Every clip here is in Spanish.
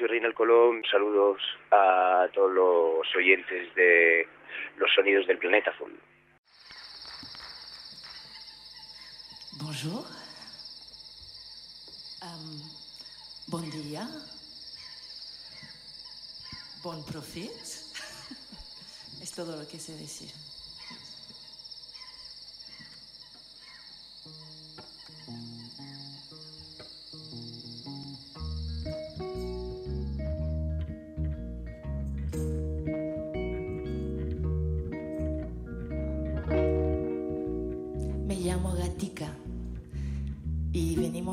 Soy Reinal Colón. Saludos a todos los oyentes de los sonidos del planeta azul. Bonjour. Bon dia. Bon profit. es todo lo que sé decir.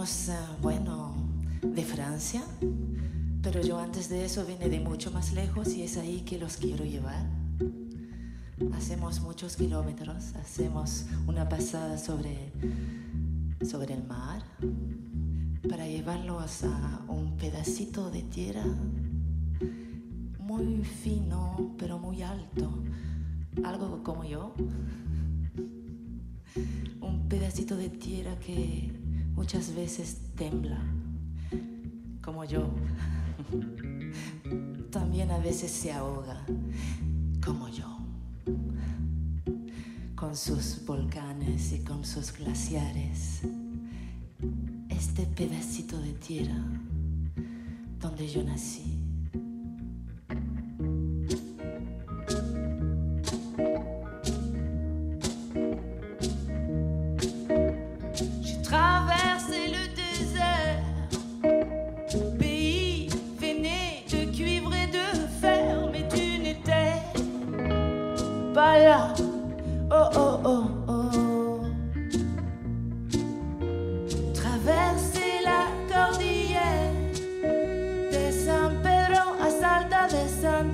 Eh, bueno, de Francia, pero yo antes de eso vine de mucho más lejos y es ahí que los quiero llevar. Hacemos muchos kilómetros, hacemos una pasada sobre, sobre el mar para llevarlos a un pedacito de tierra muy fino pero muy alto, algo como yo. Un pedacito de tierra que muchas veces tembla, como yo. También a veces se ahoga, como yo. Con sus volcanes y con sus glaciares. Este pedacito de tierra donde yo nací.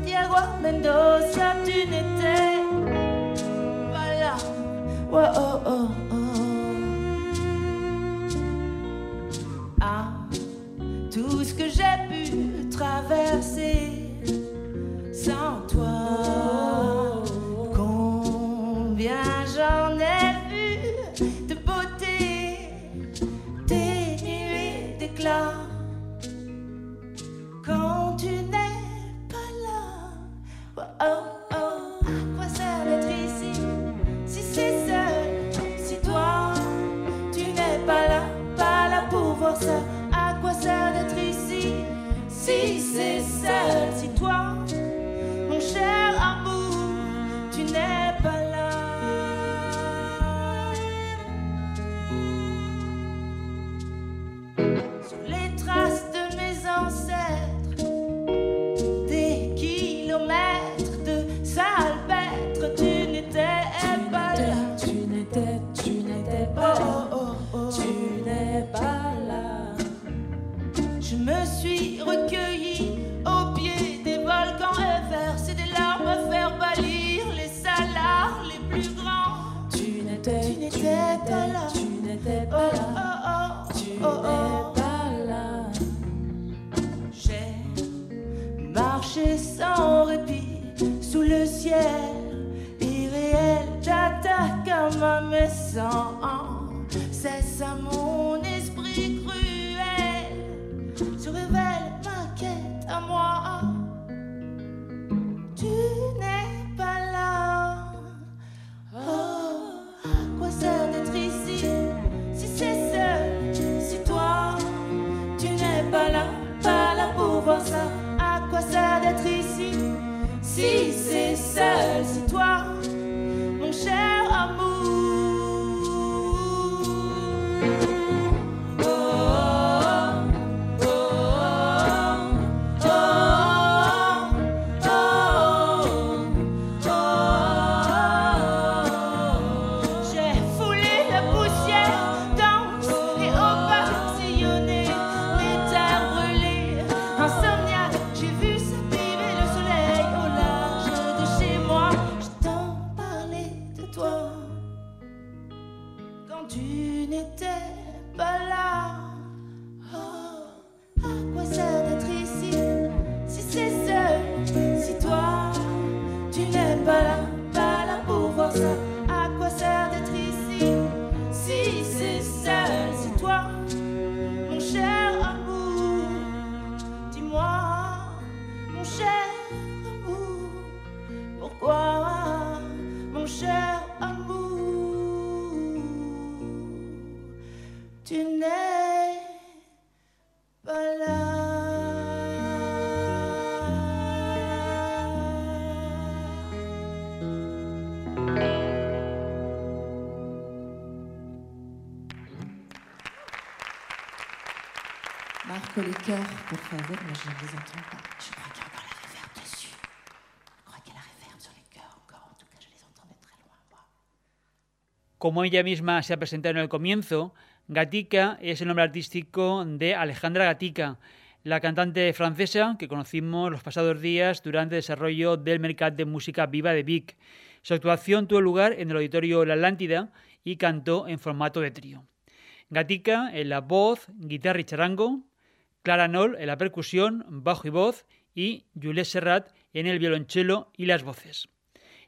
Santiago Mendoza, tu n'étais pas là. Oh oh oh oh. Ah, tout ce que j'ai pu traverser sans marcher sans répit sous le ciel irréel. J'attaque comme un méchant, cesse à mon tu n'étais pas là. Como ella misma se ha presentado en el comienzo, Gatica es el nombre artístico de Alejandra Gatica, la cantante francesa que conocimos los pasados días durante el desarrollo del mercado de música viva de Vic. Su actuación tuvo lugar en el auditorio La Atlántida y cantó en formato de trío. Gatica en la voz, guitarra y charango, Clara Noll en la percusión, bajo y voz y Jules Serrat en el violonchelo y las voces.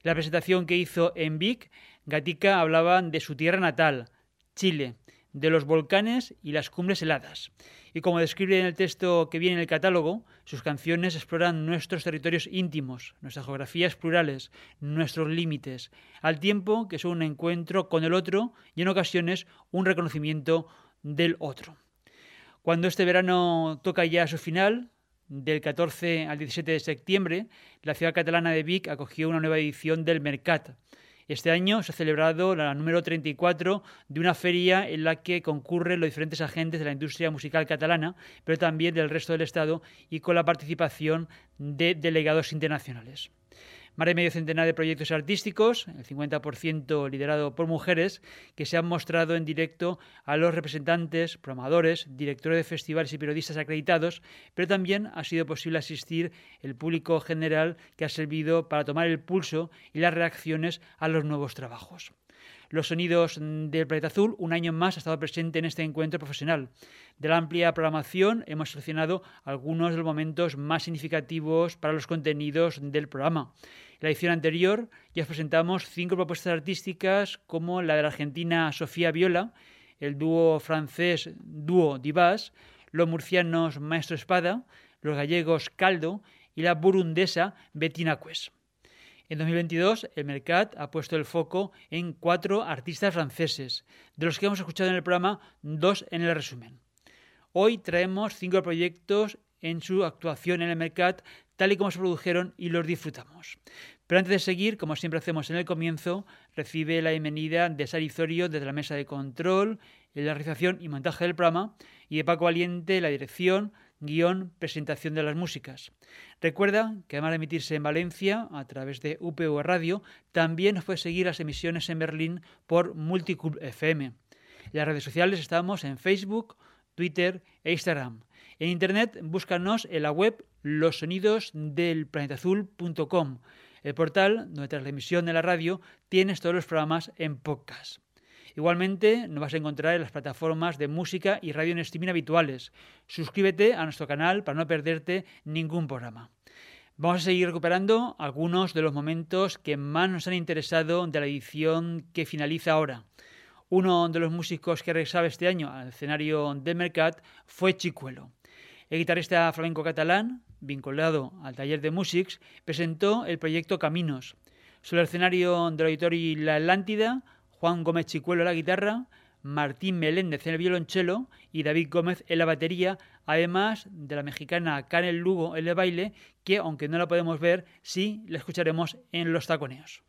la presentación que hizo en Vic, Gatica hablaba de su tierra natal, Chile, de los volcanes y las cumbres heladas. Y como describe en el texto que viene en el catálogo, sus canciones exploran nuestros territorios íntimos, nuestras geografías plurales, nuestros límites, al tiempo que son un encuentro con el otro y en ocasiones un reconocimiento del otro. Cuando este verano toca ya su final, del 14 al 17 de septiembre, la ciudad catalana de Vic acogió una nueva edición del Mercat, este año se ha celebrado la número 34 de una feria en la que concurren los diferentes agentes de la industria musical catalana, pero también del resto del Estado y con la participación de delegados internacionales. Más de medio centenar de proyectos artísticos, el 50% liderado por mujeres, que se han mostrado en directo a los representantes, programadores, directores de festivales y periodistas acreditados, pero también ha sido posible asistir el público general que ha servido para tomar el pulso y las reacciones a los nuevos trabajos. Los sonidos del planeta azul, un año más, ha estado presente en este encuentro profesional. De la amplia programación hemos seleccionado algunos de los momentos más significativos para los contenidos del programa. En la edición anterior ya os presentamos cinco propuestas artísticas como la de la argentina Sofía Viola, el dúo francés Dúo Divas, los murcianos Maestro Espada, los gallegos Caldo y la burundesa Bettina Cues. En 2022, el Mercat ha puesto el foco en cuatro artistas franceses, de los que hemos escuchado en el programa, dos en el resumen. Hoy traemos cinco proyectos en su actuación en el Mercat, tal y como se produjeron y los disfrutamos. Pero antes de seguir, como siempre hacemos en el comienzo, recibe la bienvenida de Sari Zorio desde la mesa de control, en la realización y montaje del programa, y de Paco Valiente, la dirección, guion, presentación de las músicas. Recuerda que además de emitirse en Valencia a través de UPV Radio, también nos puede seguir las emisiones en Berlín por Multicub FM. En las redes sociales estamos en Facebook, Twitter e Instagram. En Internet búscanos en la web losonidosdelplanetazul.com, el portal donde tras la emisión de la radio tienes todos los programas en podcast. Igualmente nos vas a encontrar en las plataformas de música y radio en streaming habituales. Suscríbete a nuestro canal para no perderte ningún programa. Vamos a seguir recuperando algunos de los momentos que más nos han interesado de la edición que finaliza ahora. Uno de los músicos que regresaba este año al escenario del Mercat fue Chicuelo. El guitarrista flamenco catalán, vinculado al taller de Musics, presentó el proyecto Caminos. Sobre el escenario del auditorio La Atlántida, Juan Gómez Chicuelo en la guitarra, Martín Meléndez en el violonchelo y David Gómez en la batería, además de la mexicana Karen Lugo en el baile, que aunque no la podemos ver, sí la escucharemos en los taconeos.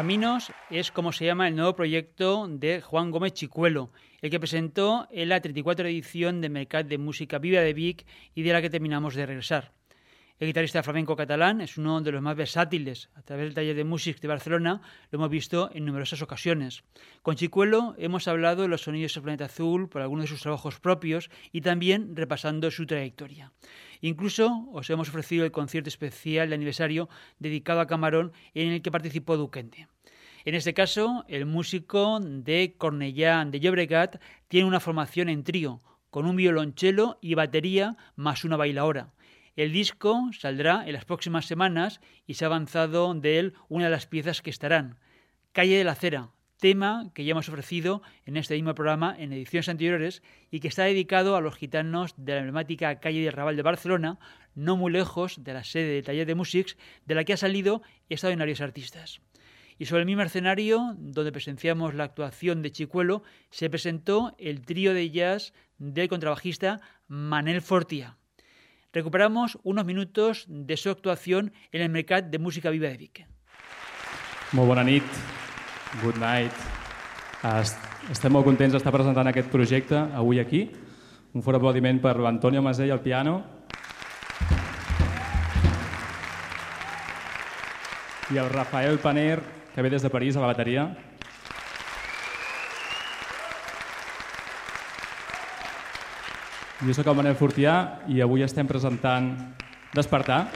Caminos es como se llama el nuevo proyecto de Juan Gómez Chicuelo, el que presentó en la 34 edición de Mercat de Música Viva de Vic y de la que terminamos de regresar. El guitarrista flamenco catalán es uno de los más versátiles. A través del taller de Music de Barcelona lo hemos visto en numerosas ocasiones. Con Chicuelo hemos hablado de los sonidos del planeta azul por algunos de sus trabajos propios y también repasando su trayectoria. Incluso os hemos ofrecido el concierto especial de aniversario dedicado a Camarón en el que participó Duquente. En este caso, el músico de Cornellà de Llobregat tiene una formación en trío, con un violonchelo y batería más una bailaora. El disco saldrá en las próximas semanas y se ha avanzado de él una de las piezas que estarán. Calle de la Cera, tema que ya hemos ofrecido en este mismo programa en ediciones anteriores y que está dedicado a los gitanos de la emblemática calle de Raval de Barcelona, no muy lejos de la sede del taller de Musics, de la que ha salido extraordinarios artistas. Y sobre el mismo escenario, donde presenciamos la actuación de Chicuelo, se presentó el trío de jazz del contrabajista Manel Fortia recuperamos unos minutos de su actuación en el Mercat de Música Viva de Vic. Molt bona nit, good night. Estem molt contents d'estar presentant aquest projecte avui aquí. Un fort aplaudiment per l'Antonio Masell al piano. I el Rafael Paner, que ve des de París a la bateria. Jo sóc el Manel Fortià i avui estem presentant Despertar,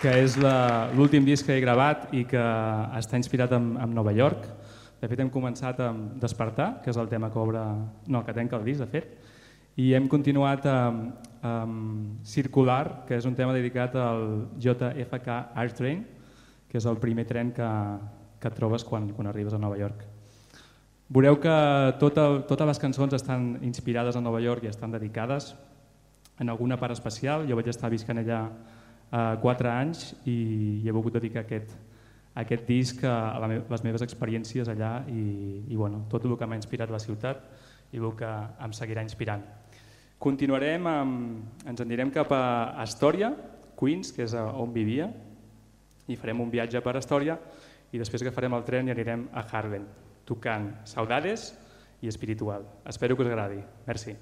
que és l'últim disc que he gravat i que està inspirat en, en Nova York. De fet, hem començat amb Despertar, que és el tema que obre... No, que tenca el disc, de fet. I hem continuat amb, amb Circular, que és un tema dedicat al JFK Art Train, que és el primer tren que, que trobes quan, quan arribes a Nova York. Veureu que tota, totes les cançons estan inspirades a Nova York i estan dedicades en alguna part especial. Jo vaig estar viscant allà eh, quatre anys i, i he volgut dedicar aquest, aquest disc a la me les meves experiències allà i, i bueno, tot el que m'ha inspirat la ciutat i el que em seguirà inspirant. Continuarem, amb, ens en direm cap a Astòria, Queens, que és on vivia, i farem un viatge per Astòria i després agafarem el tren i anirem a Harlem tocant Saudades i Espiritual. Espero que us agradi. Merci.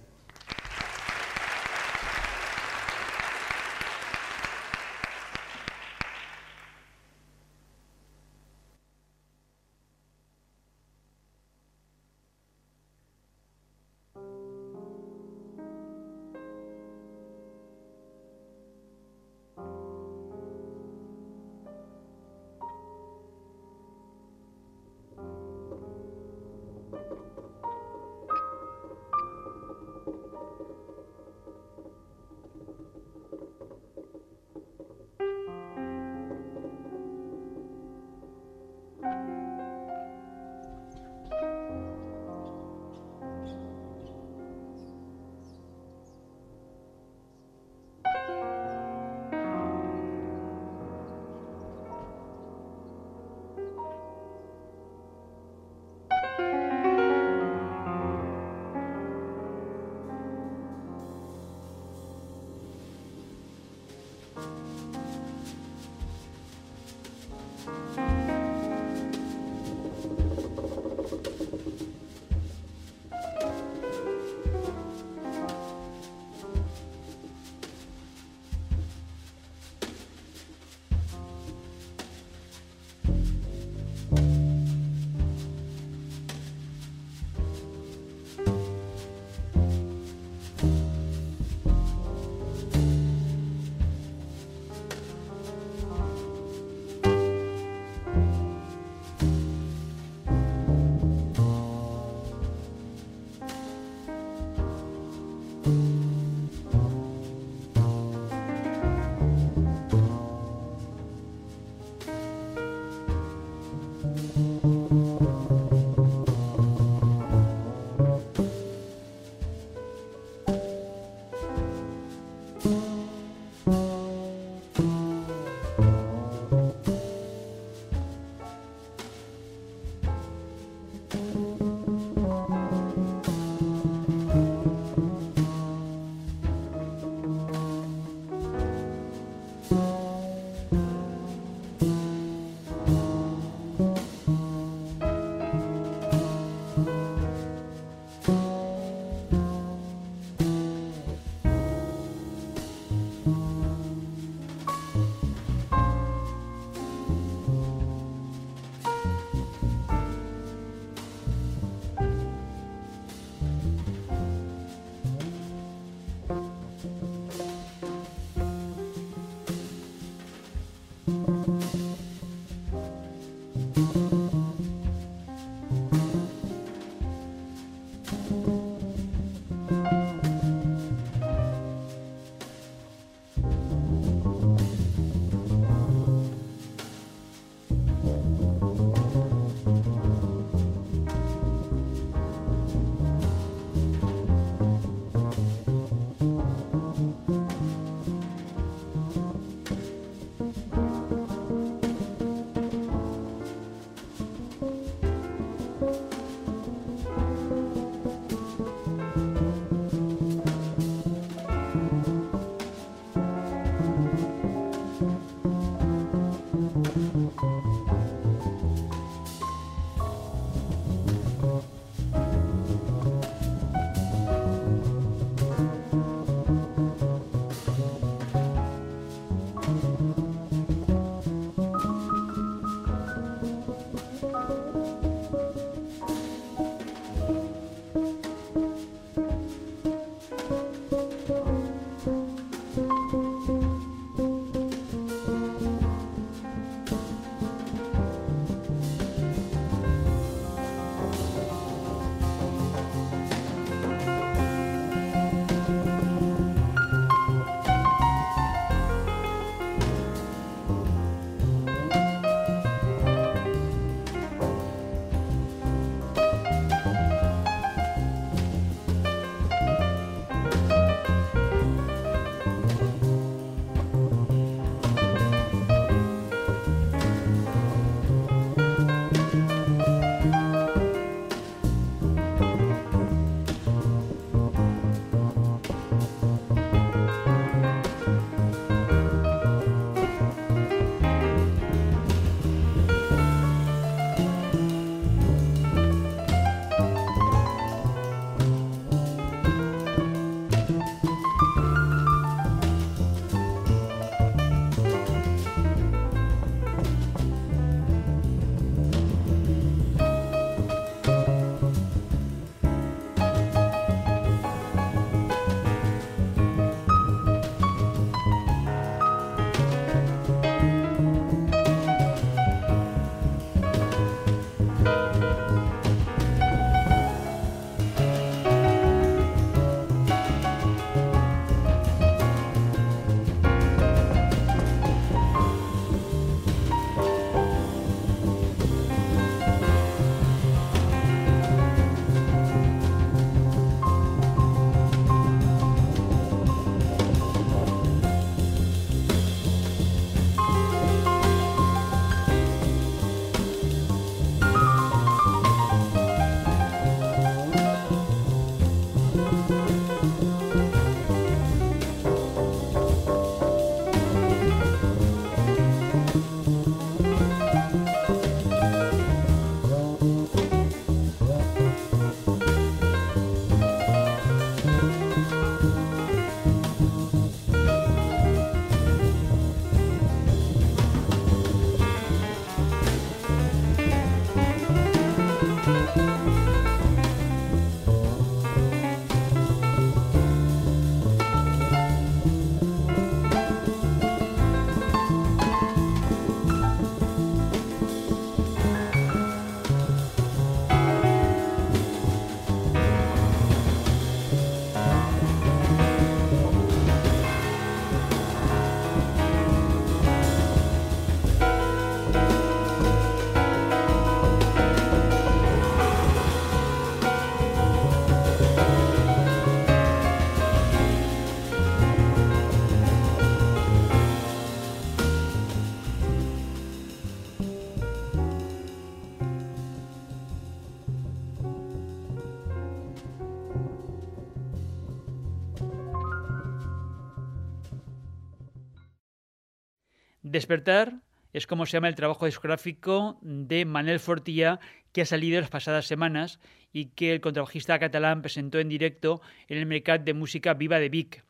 Despertar es como se llama el trabajo discográfico de Manel Fortilla que ha salido las pasadas semanas y que el contrabajista catalán presentó en directo en el Mercat de Música Viva de Vic.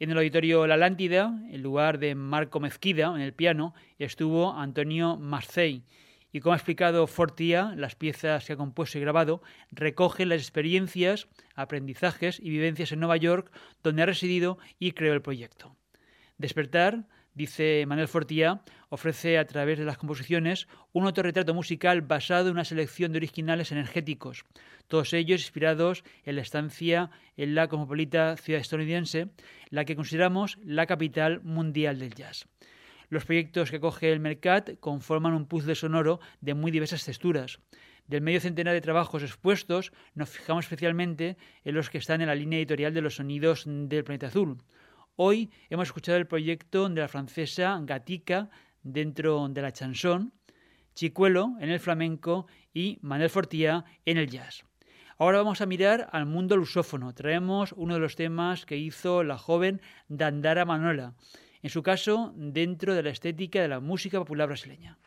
En el auditorio La Lántida, en lugar de Marco Mezquida en el piano, estuvo Antonio Marcey. Y como ha explicado Fortilla, las piezas que ha compuesto y grabado recogen las experiencias, aprendizajes y vivencias en Nueva York, donde ha residido y creó el proyecto. Despertar Dice Manuel Fortía, ofrece a través de las composiciones un autorretrato musical basado en una selección de originales energéticos, todos ellos inspirados en la estancia en la cosmopolita ciudad estadounidense, la que consideramos la capital mundial del jazz. Los proyectos que coge el Mercat conforman un puzzle sonoro de muy diversas texturas. Del medio centenar de trabajos expuestos, nos fijamos especialmente en los que están en la línea editorial de los sonidos del planeta azul. Hoy hemos escuchado el proyecto de la francesa Gatica dentro de la chanson, Chicuelo en el flamenco y Manuel Fortía en el jazz. Ahora vamos a mirar al mundo lusófono. Traemos uno de los temas que hizo la joven Dandara Manola, en su caso dentro de la estética de la música popular brasileña.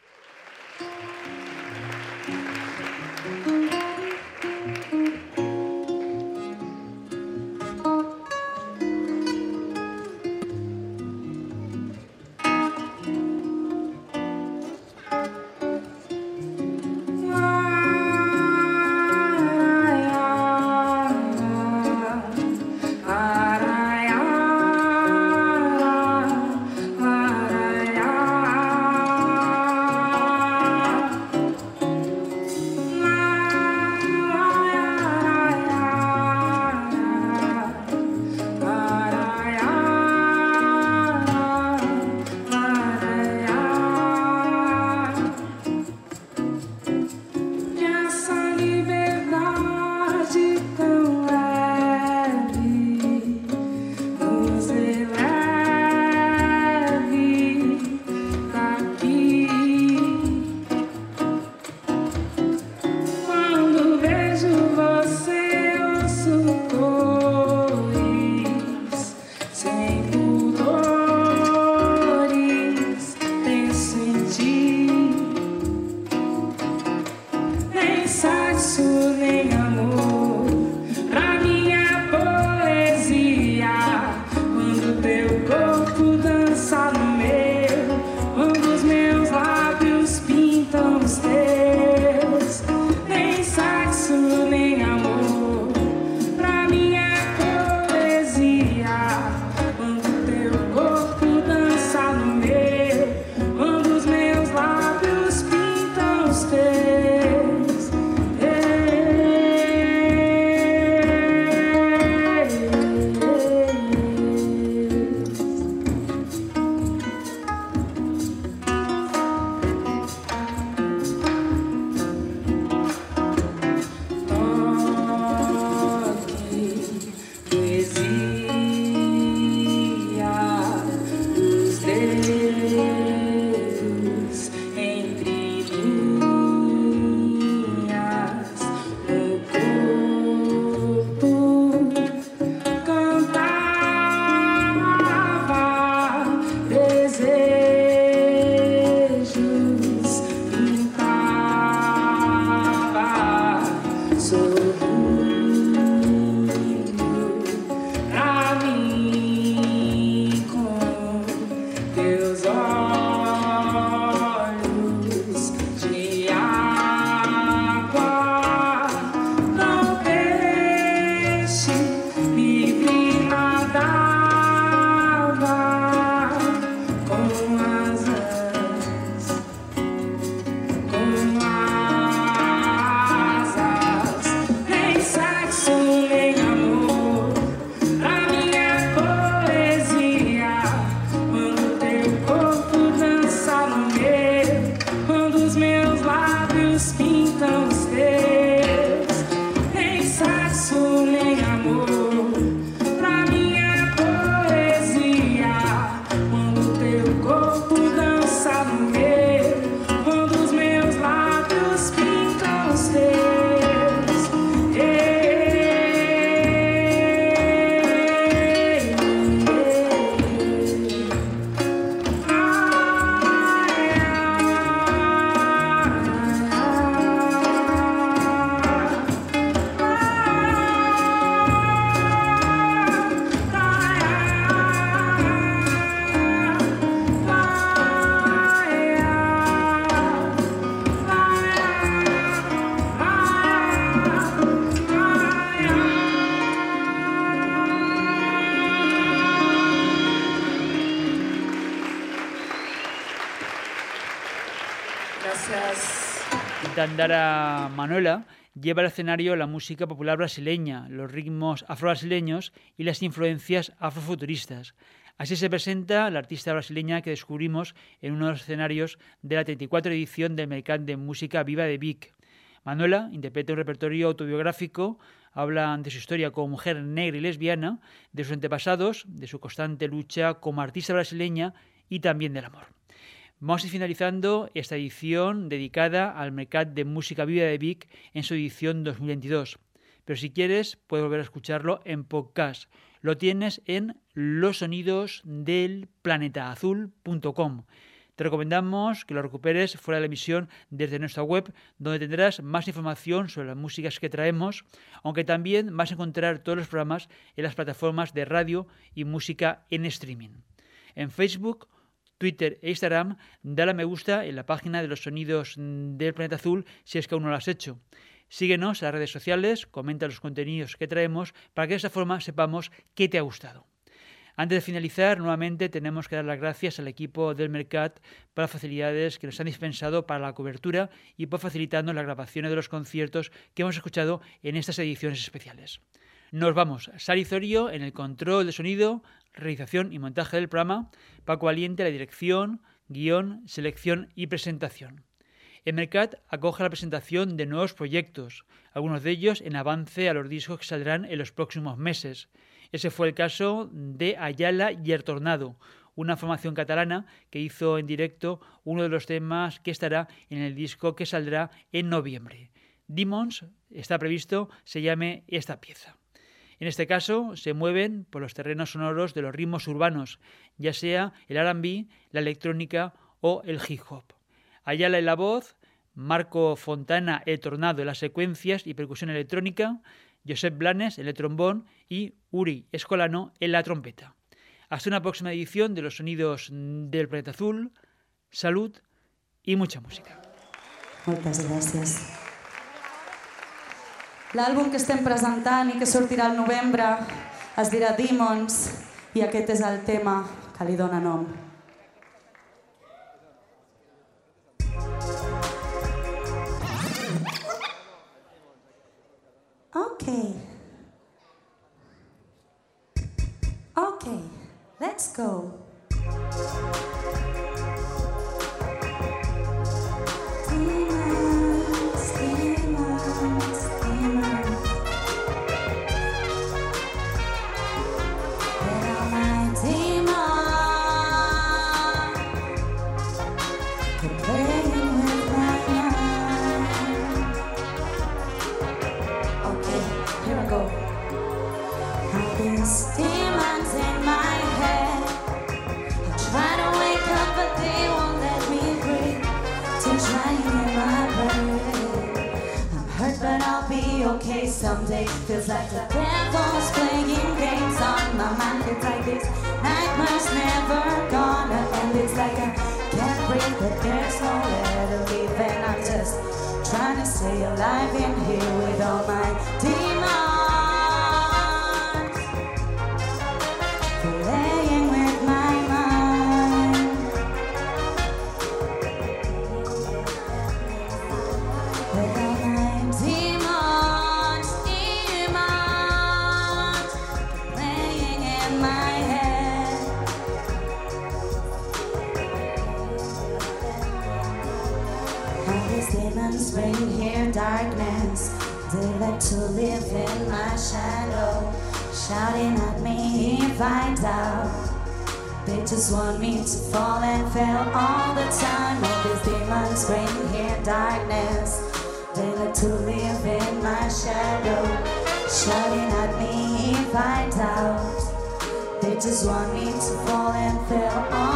Manuela lleva al escenario la música popular brasileña, los ritmos afro-brasileños y las influencias afrofuturistas. Así se presenta la artista brasileña que descubrimos en uno de los escenarios de la 34 edición del Mercado de Música Viva de Vic. Manuela interpreta un repertorio autobiográfico, habla de su historia como mujer negra y lesbiana, de sus antepasados, de su constante lucha como artista brasileña y también del amor. Vamos a ir finalizando esta edición dedicada al Mercat de Música Viva de Vic en su edición 2022. Pero si quieres, puedes volver a escucharlo en podcast. Lo tienes en losonidosdelplanetaazul.com. Te recomendamos que lo recuperes fuera de la emisión desde nuestra web, donde tendrás más información sobre las músicas que traemos, aunque también vas a encontrar todos los programas en las plataformas de radio y música en streaming. En Facebook Twitter e Instagram, dale a me gusta en la página de los sonidos del planeta azul si es que aún no lo has hecho. Síguenos en las redes sociales, comenta los contenidos que traemos para que de esa forma sepamos qué te ha gustado. Antes de finalizar, nuevamente tenemos que dar las gracias al equipo del Mercat por las facilidades que nos han dispensado para la cobertura y por facilitarnos las grabaciones de los conciertos que hemos escuchado en estas ediciones especiales. Nos vamos. Sari Zorio en el control de sonido, realización y montaje del programa, Paco Aliente la dirección, guion, selección y presentación. Emercat acoge la presentación de nuevos proyectos, algunos de ellos en avance a los discos que saldrán en los próximos meses. Ese fue el caso de Ayala y el Tornado, una formación catalana que hizo en directo uno de los temas que estará en el disco que saldrá en noviembre. Demons está previsto se llame esta pieza. En este caso, se mueven por los terrenos sonoros de los ritmos urbanos, ya sea el RB, la electrónica o el hip hop. Ayala en la voz, Marco Fontana el tornado en las secuencias y percusión electrónica, Josep Blanes el trombón y Uri Escolano en la trompeta. Hasta una próxima edición de los sonidos del planeta azul. Salud y mucha música. Muchas gracias. L'àlbum que estem presentant i que sortirà al novembre es dirà Demons i aquest és el tema que li dóna nom. Okay. Okay, let's go. Someday. Feels like the devil's playing games on my mind. It's like this nightmare's never gonna end. It's like I can't breathe, but there's nowhere to leave, and I'm just trying to stay alive in here with all my demons. Shouting at me if I doubt. They just want me to fall and fail all the time. All these demons bring here darkness. They like to live in my shadow, shouting at me if I doubt. They just want me to fall and fail all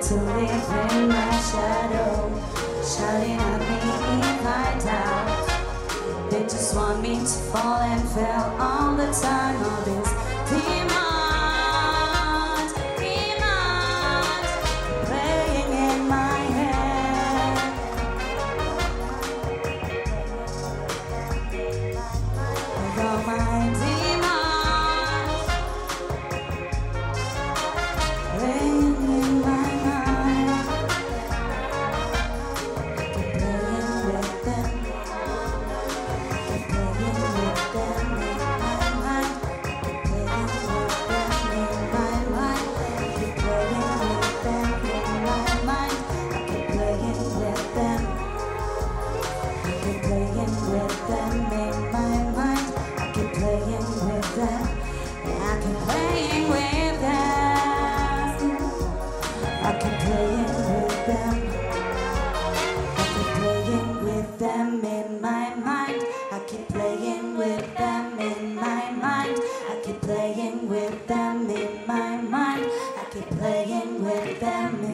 To live in my shadow, shouting at me if I doubt. They just want me to fall and fail all the time. All this demons, them